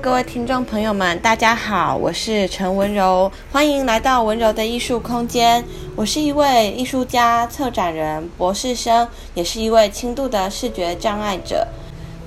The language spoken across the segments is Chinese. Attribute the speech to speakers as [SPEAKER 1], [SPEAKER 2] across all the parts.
[SPEAKER 1] 各位听众朋友们，大家好，我是陈雯柔，欢迎来到雯柔的艺术空间。我是一位艺术家、策展人、博士生，也是一位轻度的视觉障碍者。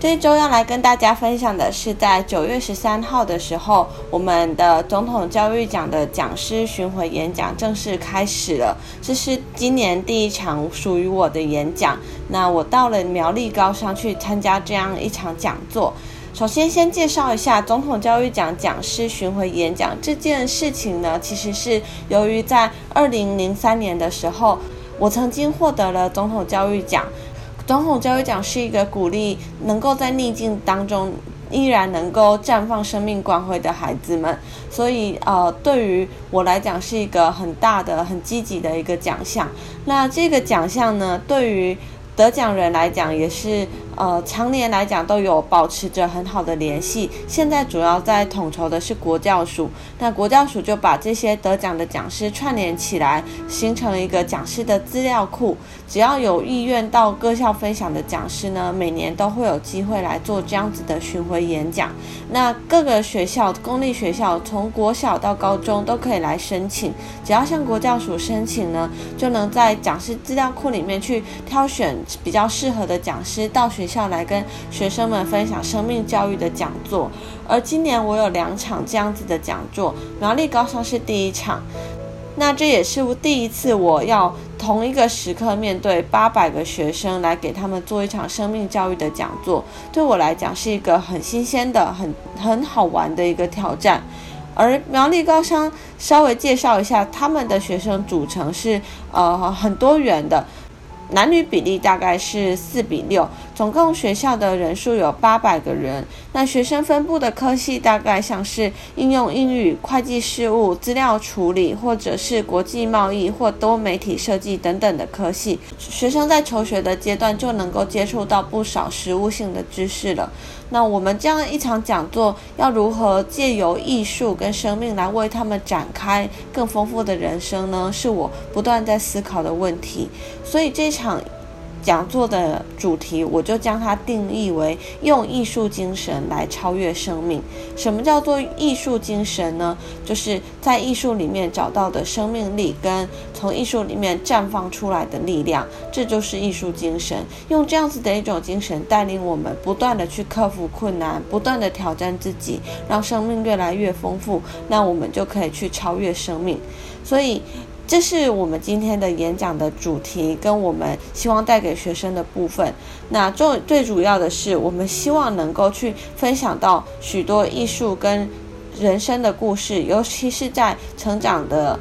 [SPEAKER 1] 这一周要来跟大家分享的是，在九月十三号的时候，我们的总统教育奖的讲师巡回演讲正式开始了。这是今年第一场属于我的演讲。那我到了苗栗高商去参加这样一场讲座。首先，先介绍一下总统教育奖讲师巡回演讲这件事情呢，其实是由于在二零零三年的时候，我曾经获得了总统教育奖。总统教育奖是一个鼓励能够在逆境当中依然能够绽放生命光辉的孩子们，所以呃，对于我来讲是一个很大的、很积极的一个奖项。那这个奖项呢，对于得奖人来讲也是。呃，常年来讲都有保持着很好的联系。现在主要在统筹的是国教署，那国教署就把这些得奖的讲师串联起来，形成了一个讲师的资料库。只要有意愿到各校分享的讲师呢，每年都会有机会来做这样子的巡回演讲。那各个学校，公立学校从国小到高中都可以来申请，只要向国教署申请呢，就能在讲师资料库里面去挑选比较适合的讲师到学。学校来跟学生们分享生命教育的讲座，而今年我有两场这样子的讲座，苗栗高商是第一场，那这也是我第一次我要同一个时刻面对八百个学生来给他们做一场生命教育的讲座，对我来讲是一个很新鲜的、很很好玩的一个挑战。而苗栗高商稍微介绍一下，他们的学生组成是呃很多元的。男女比例大概是四比六，总共学校的人数有八百个人。那学生分布的科系大概像是应用英语、会计事务、资料处理，或者是国际贸易或多媒体设计等等的科系。学生在求学的阶段就能够接触到不少实务性的知识了。那我们这样一场讲座，要如何借由艺术跟生命来为他们展开更丰富的人生呢？是我不断在思考的问题。所以这场。讲座的主题，我就将它定义为用艺术精神来超越生命。什么叫做艺术精神呢？就是在艺术里面找到的生命力，跟从艺术里面绽放出来的力量，这就是艺术精神。用这样子的一种精神，带领我们不断的去克服困难，不断的挑战自己，让生命越来越丰富，那我们就可以去超越生命。所以。这是我们今天的演讲的主题，跟我们希望带给学生的部分。那最最主要的是，我们希望能够去分享到许多艺术跟人生的故事，尤其是在成长的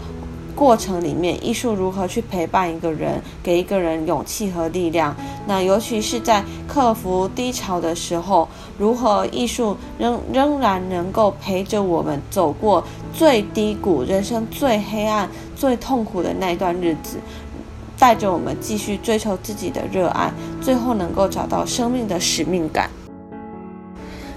[SPEAKER 1] 过程里面，艺术如何去陪伴一个人，给一个人勇气和力量。那尤其是在克服低潮的时候，如何艺术仍仍然能够陪着我们走过最低谷、人生最黑暗。最痛苦的那一段日子，带着我们继续追求自己的热爱，最后能够找到生命的使命感。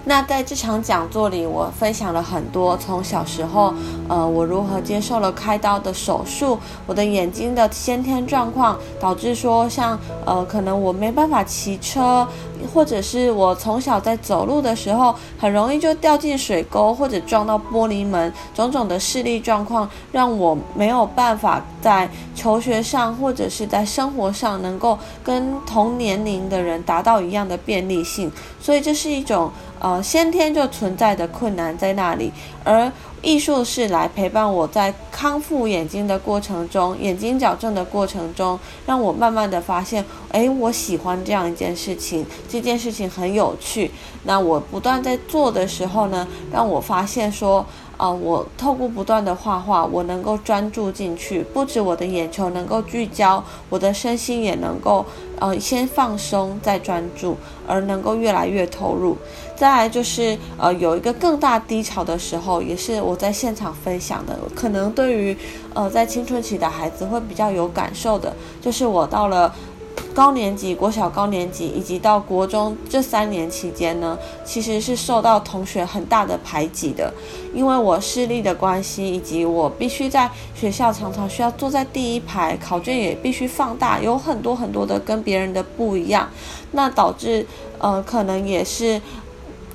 [SPEAKER 1] 那在这场讲座里，我分享了很多从小时候，呃，我如何接受了开刀的手术，我的眼睛的先天状况，导致说像呃，可能我没办法骑车，或者是我从小在走路的时候很容易就掉进水沟或者撞到玻璃门，种种的视力状况让我没有办法在求学上或者是在生活上能够跟同年龄的人达到一样的便利性，所以这是一种。呃，先天就存在的困难在那里，而艺术是来陪伴我在康复眼睛的过程中，眼睛矫正的过程中，让我慢慢的发现，哎，我喜欢这样一件事情，这件事情很有趣。那我不断在做的时候呢，让我发现说。啊、我透过不断的画画，我能够专注进去，不止我的眼球能够聚焦，我的身心也能够呃先放松再专注，而能够越来越投入。再来就是呃有一个更大低潮的时候，也是我在现场分享的，可能对于呃在青春期的孩子会比较有感受的，就是我到了。高年级、国小高年级以及到国中这三年期间呢，其实是受到同学很大的排挤的，因为我视力的关系，以及我必须在学校常常需要坐在第一排，考卷也必须放大，有很多很多的跟别人的不一样，那导致呃可能也是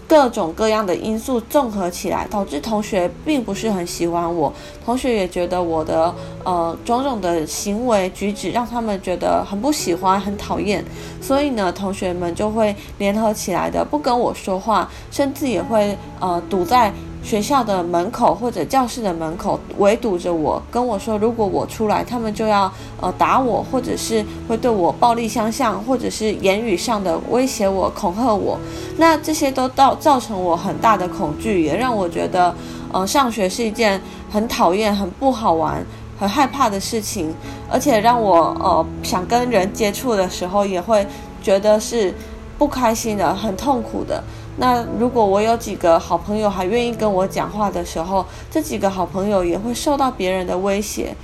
[SPEAKER 1] 各种各样的因素综合起来，导致同学并不是很喜欢我。同学也觉得我的呃种种的行为举止让他们觉得很不喜欢、很讨厌。所以呢，同学们就会联合起来的，不跟我说话，甚至也会呃堵在学校的门口或者教室的门口围堵着我，跟我说，如果我出来，他们就要呃打我，或者是会对我暴力相向，或者是言语上的威胁我、恐吓我。那这些都造造成我很大的恐惧，也让我觉得呃上学是一件很讨厌、很不好玩、很害怕的事情，而且让我呃想跟人接触的时候，也会觉得是不开心的、很痛苦的。那如果我有几个好朋友还愿意跟我讲话的时候，这几个好朋友也会受到别人的威胁。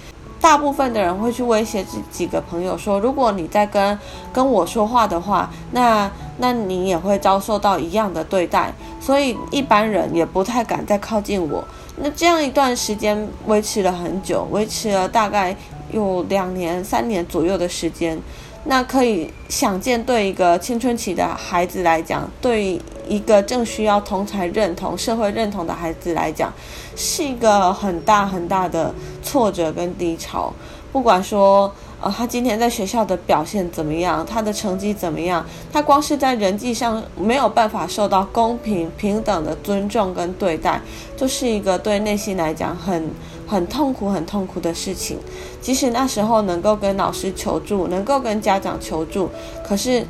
[SPEAKER 1] 大部分的人会去威胁这几个朋友说，如果你在跟跟我说话的话，那那你也会遭受到一样的对待。所以一般人也不太敢再靠近我。那这样一段时间维持了很久，维持了大概有两年、三年左右的时间。那可以想见，对一个青春期的孩子来讲，对一个正需要同才认同、社会认同的孩子来讲，是一个很大很大的挫折跟低潮。不管说，呃，他今天在学校的表现怎么样，他的成绩怎么样，他光是在人际上没有办法受到公平平等的尊重跟对待，就是一个对内心来讲很。很痛苦、很痛苦的事情。即使那时候能够跟老师求助，能够跟家长求助，可是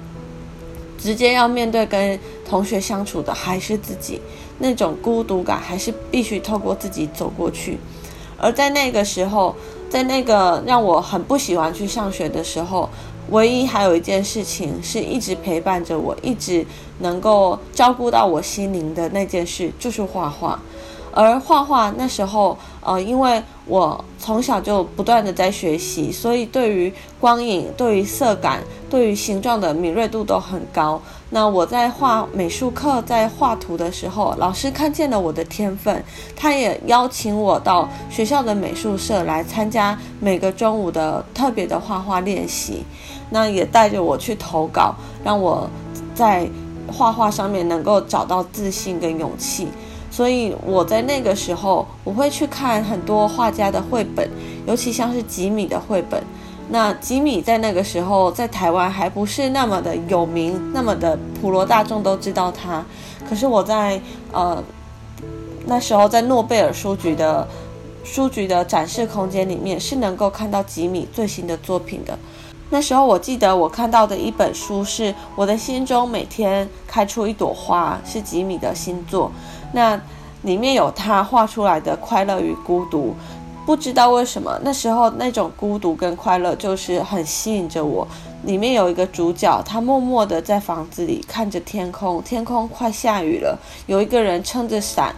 [SPEAKER 1] 直接要面对跟同学相处的还是自己，那种孤独感还是必须透过自己走过去。而在那个时候，在那个让我很不喜欢去上学的时候，唯一还有一件事情是一直陪伴着我，一直能够照顾到我心灵的那件事，就是画画。而画画那时候，呃，因为我从小就不断的在学习，所以对于光影、对于色感、对于形状的敏锐度都很高。那我在画美术课，在画图的时候，老师看见了我的天分，他也邀请我到学校的美术社来参加每个中午的特别的画画练习。那也带着我去投稿，让我在画画上面能够找到自信跟勇气。所以我在那个时候，我会去看很多画家的绘本，尤其像是吉米的绘本。那吉米在那个时候在台湾还不是那么的有名，那么的普罗大众都知道他。可是我在呃那时候在诺贝尔书局的书局的展示空间里面，是能够看到吉米最新的作品的。那时候我记得我看到的一本书是《我的心中每天开出一朵花》，是吉米的新作。那里面有他画出来的快乐与孤独，不知道为什么那时候那种孤独跟快乐就是很吸引着我。里面有一个主角，他默默地在房子里看着天空，天空快下雨了，有一个人撑着伞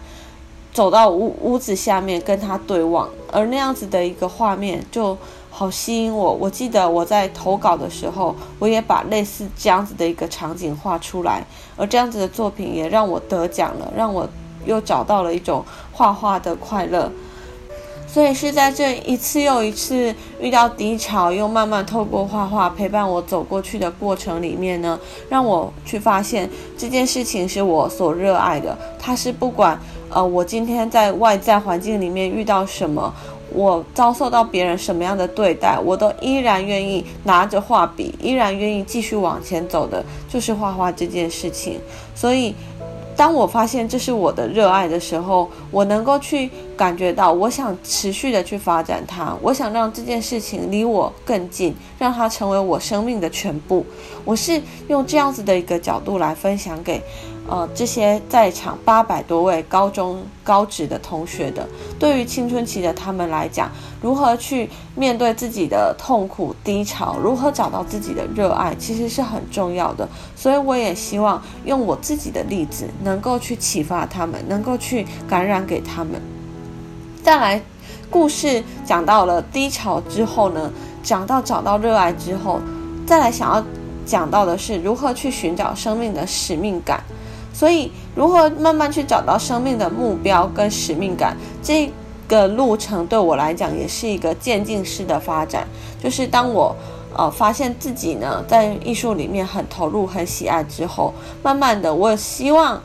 [SPEAKER 1] 走到屋屋子下面跟他对望，而那样子的一个画面就好吸引我。我记得我在投稿的时候，我也把类似这样子的一个场景画出来，而这样子的作品也让我得奖了，让我。又找到了一种画画的快乐，所以是在这一次又一次遇到低潮，又慢慢透过画画陪伴我走过去的过程里面呢，让我去发现这件事情是我所热爱的。它是不管呃我今天在外在环境里面遇到什么，我遭受到别人什么样的对待，我都依然愿意拿着画笔，依然愿意继续往前走的，就是画画这件事情。所以。当我发现这是我的热爱的时候，我能够去感觉到，我想持续的去发展它，我想让这件事情离我更近，让它成为我生命的全部。我是用这样子的一个角度来分享给。呃，这些在场八百多位高中高职的同学的，对于青春期的他们来讲，如何去面对自己的痛苦低潮，如何找到自己的热爱，其实是很重要的。所以我也希望用我自己的例子，能够去启发他们，能够去感染给他们。再来，故事讲到了低潮之后呢，讲到找到热爱之后，再来想要讲到的是如何去寻找生命的使命感。所以，如何慢慢去找到生命的目标跟使命感，这个路程对我来讲也是一个渐进式的发展。就是当我呃发现自己呢在艺术里面很投入、很喜爱之后，慢慢的，我希望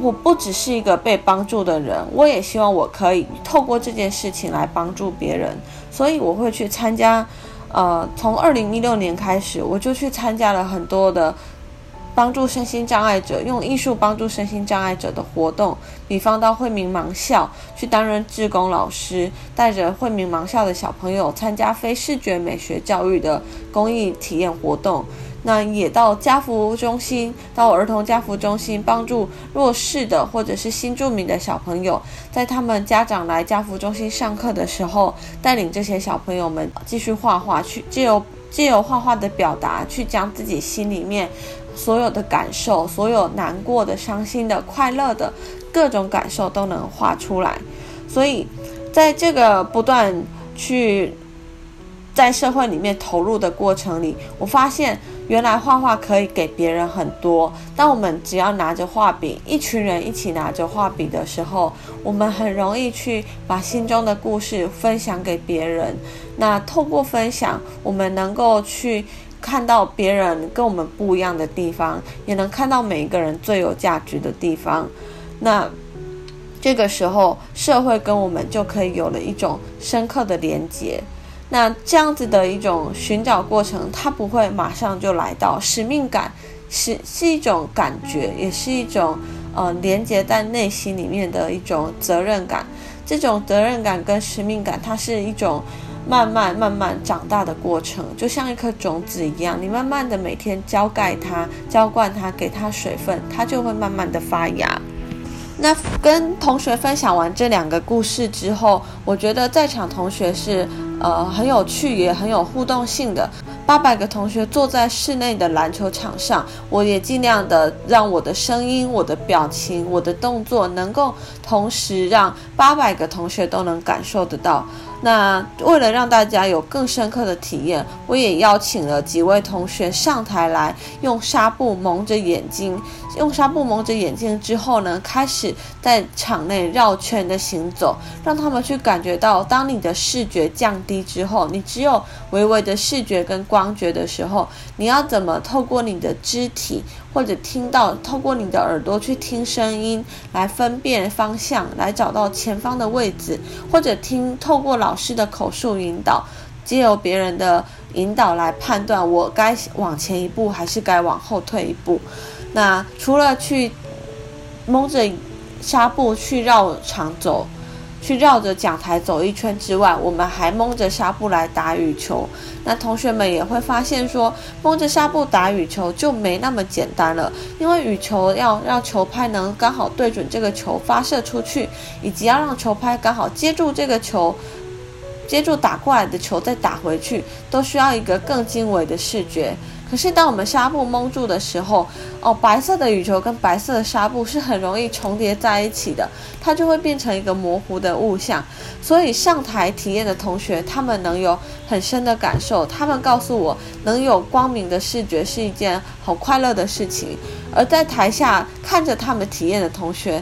[SPEAKER 1] 我不只是一个被帮助的人，我也希望我可以透过这件事情来帮助别人，所以我会去参加。呃，从二零一六年开始，我就去参加了很多的。帮助身心障碍者，用艺术帮助身心障碍者的活动，比方到惠民盲校去担任志工老师，带着惠民盲校的小朋友参加非视觉美学教育的公益体验活动。那也到家服务中心，到儿童家扶中心，帮助弱势的或者是新住民的小朋友，在他们家长来家扶中心上课的时候，带领这些小朋友们继续画画，去借由借由画画的表达，去将自己心里面。所有的感受，所有难过的、伤心的、快乐的各种感受都能画出来。所以，在这个不断去在社会里面投入的过程里，我发现原来画画可以给别人很多。当我们只要拿着画笔，一群人一起拿着画笔的时候，我们很容易去把心中的故事分享给别人。那透过分享，我们能够去。看到别人跟我们不一样的地方，也能看到每一个人最有价值的地方。那这个时候，社会跟我们就可以有了一种深刻的连接。那这样子的一种寻找过程，它不会马上就来到。使命感是是一种感觉，也是一种呃连接在内心里面的一种责任感。这种责任感跟使命感，它是一种。慢慢慢慢长大的过程，就像一颗种子一样，你慢慢的每天浇盖它、浇灌它，给它水分，它就会慢慢的发芽。那跟同学分享完这两个故事之后，我觉得在场同学是呃很有趣，也很有互动性的。八百个同学坐在室内的篮球场上，我也尽量的让我的声音、我的表情、我的动作，能够同时让八百个同学都能感受得到。那为了让大家有更深刻的体验，我也邀请了几位同学上台来，用纱布蒙着眼睛。用纱布蒙着眼睛之后呢，开始在场内绕圈的行走，让他们去感觉到，当你的视觉降低之后，你只有微微的视觉跟光觉的时候，你要怎么透过你的肢体或者听到，透过你的耳朵去听声音，来分辨方向，来找到前方的位置，或者听透过老师的口述引导，借由别人的引导来判断我该往前一步还是该往后退一步。那除了去蒙着纱布去绕场走，去绕着讲台走一圈之外，我们还蒙着纱布来打羽球。那同学们也会发现说，蒙着纱布打羽球就没那么简单了，因为羽球要让球拍能刚好对准这个球发射出去，以及要让球拍刚好接住这个球，接住打过来的球再打回去，都需要一个更精微的视觉。可是，当我们纱布蒙住的时候，哦，白色的羽球跟白色的纱布是很容易重叠在一起的，它就会变成一个模糊的物象。所以，上台体验的同学，他们能有很深的感受。他们告诉我，能有光明的视觉是一件好快乐的事情。而在台下看着他们体验的同学，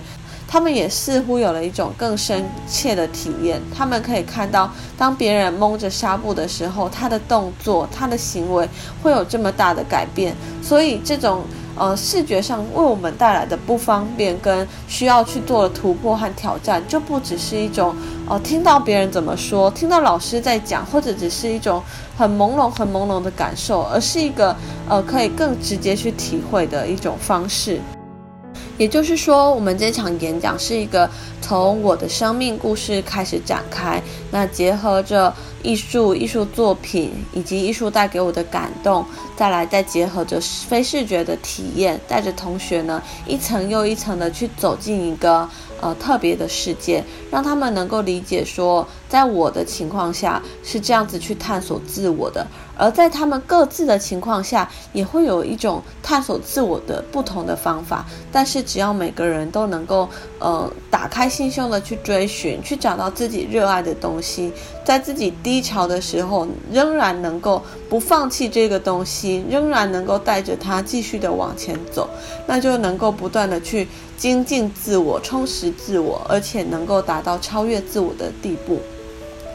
[SPEAKER 1] 他们也似乎有了一种更深切的体验。他们可以看到，当别人蒙着纱布的时候，他的动作、他的行为会有这么大的改变。所以，这种呃视觉上为我们带来的不方便跟需要去做的突破和挑战，就不只是一种哦、呃、听到别人怎么说，听到老师在讲，或者只是一种很朦胧、很朦胧的感受，而是一个呃可以更直接去体会的一种方式。也就是说，我们这场演讲是一个从我的生命故事开始展开，那结合着艺术、艺术作品以及艺术带给我的感动，再来再结合着非视觉的体验，带着同学呢一层又一层的去走进一个呃特别的世界，让他们能够理解说，在我的情况下是这样子去探索自我的。而在他们各自的情况下，也会有一种探索自我的不同的方法。但是，只要每个人都能够，呃，打开心胸的去追寻，去找到自己热爱的东西，在自己低潮的时候，仍然能够不放弃这个东西，仍然能够带着它继续的往前走，那就能够不断的去精进自我，充实自我，而且能够达到超越自我的地步。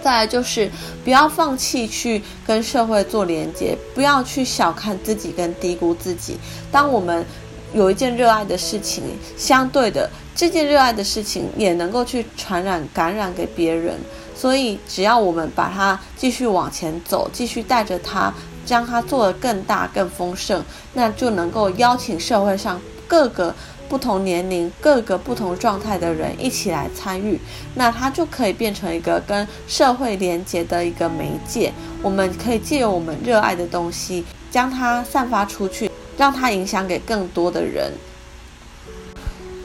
[SPEAKER 1] 再来就是不要放弃去跟社会做连接，不要去小看自己跟低估自己。当我们有一件热爱的事情，相对的，这件热爱的事情也能够去传染、感染给别人。所以，只要我们把它继续往前走，继续带着它，将它做得更大、更丰盛，那就能够邀请社会上各个不同年龄、各个不同状态的人一起来参与，那它就可以变成一个跟社会连接的一个媒介。我们可以借由我们热爱的东西，将它散发出去，让它影响给更多的人。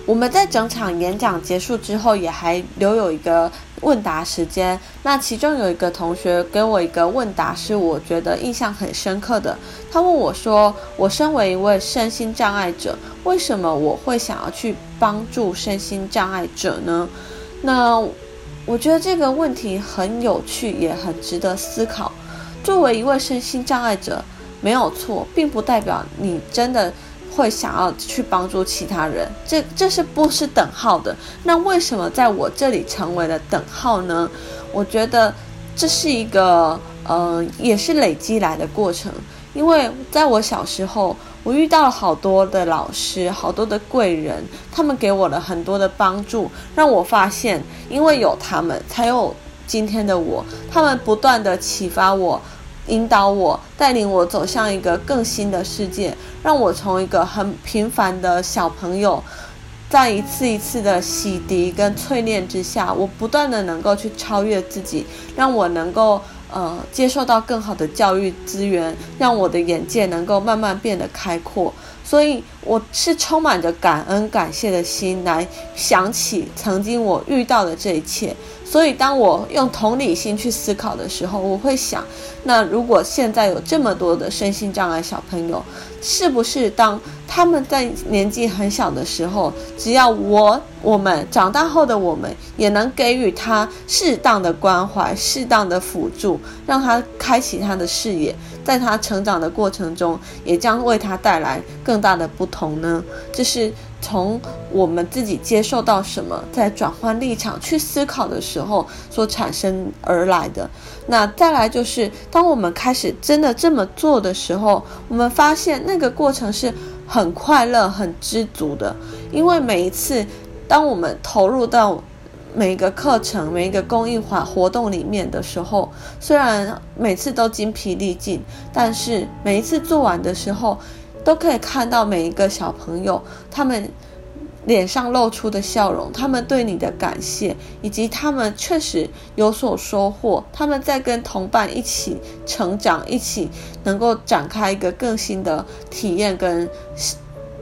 [SPEAKER 1] 我们在整场演讲结束之后，也还留有一个问答时间。那其中有一个同学给我一个问答，是我觉得印象很深刻的。他问我说：“我身为一位身心障碍者，为什么我会想要去帮助身心障碍者呢？”那我觉得这个问题很有趣，也很值得思考。作为一位身心障碍者，没有错，并不代表你真的。会想要去帮助其他人，这这是不是等号的？那为什么在我这里成为了等号呢？我觉得这是一个呃，也是累积来的过程。因为在我小时候，我遇到了好多的老师，好多的贵人，他们给我了很多的帮助，让我发现，因为有他们，才有今天的我。他们不断地启发我。引导我，带领我走向一个更新的世界，让我从一个很平凡的小朋友，在一次一次的洗涤跟淬炼之下，我不断的能够去超越自己，让我能够呃接受到更好的教育资源，让我的眼界能够慢慢变得开阔。所以我是充满着感恩、感谢的心来想起曾经我遇到的这一切。所以，当我用同理心去思考的时候，我会想：那如果现在有这么多的身心障碍小朋友，是不是当他们在年纪很小的时候，只要我、我们长大后的我们，也能给予他适当的关怀、适当的辅助，让他开启他的视野，在他成长的过程中，也将为他带来更大的不同呢？这是。从我们自己接受到什么，在转换立场去思考的时候所产生而来的。那再来就是，当我们开始真的这么做的时候，我们发现那个过程是很快乐、很知足的。因为每一次，当我们投入到每一个课程、每一个公益化活动里面的时候，虽然每次都精疲力尽，但是每一次做完的时候，都可以看到每一个小朋友，他们脸上露出的笑容，他们对你的感谢，以及他们确实有所收获。他们在跟同伴一起成长，一起能够展开一个更新的体验，跟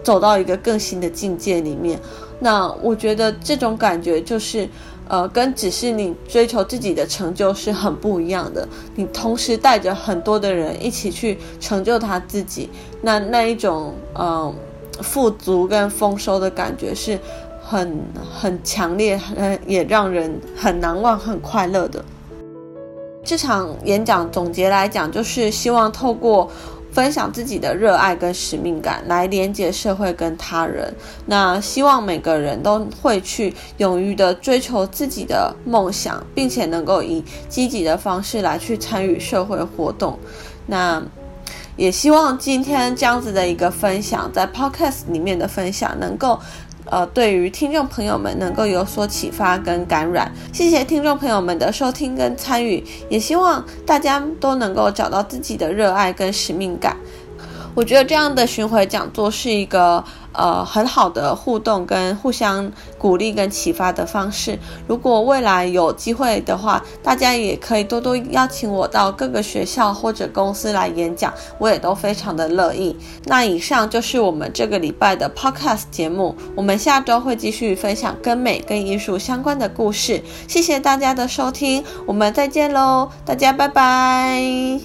[SPEAKER 1] 走到一个更新的境界里面。那我觉得这种感觉就是。呃，跟只是你追求自己的成就是很不一样的。你同时带着很多的人一起去成就他自己，那那一种呃富足跟丰收的感觉是很很强烈，很也让人很难忘、很快乐的。这场演讲总结来讲，就是希望透过。分享自己的热爱跟使命感，来连接社会跟他人。那希望每个人都会去勇于的追求自己的梦想，并且能够以积极的方式来去参与社会活动。那也希望今天这样子的一个分享，在 Podcast 里面的分享能够。呃，对于听众朋友们能够有所启发跟感染，谢谢听众朋友们的收听跟参与，也希望大家都能够找到自己的热爱跟使命感。我觉得这样的巡回讲座是一个。呃，很好的互动跟互相鼓励跟启发的方式。如果未来有机会的话，大家也可以多多邀请我到各个学校或者公司来演讲，我也都非常的乐意。那以上就是我们这个礼拜的 Podcast 节目，我们下周会继续分享跟美跟艺术相关的故事。谢谢大家的收听，我们再见喽，大家拜拜。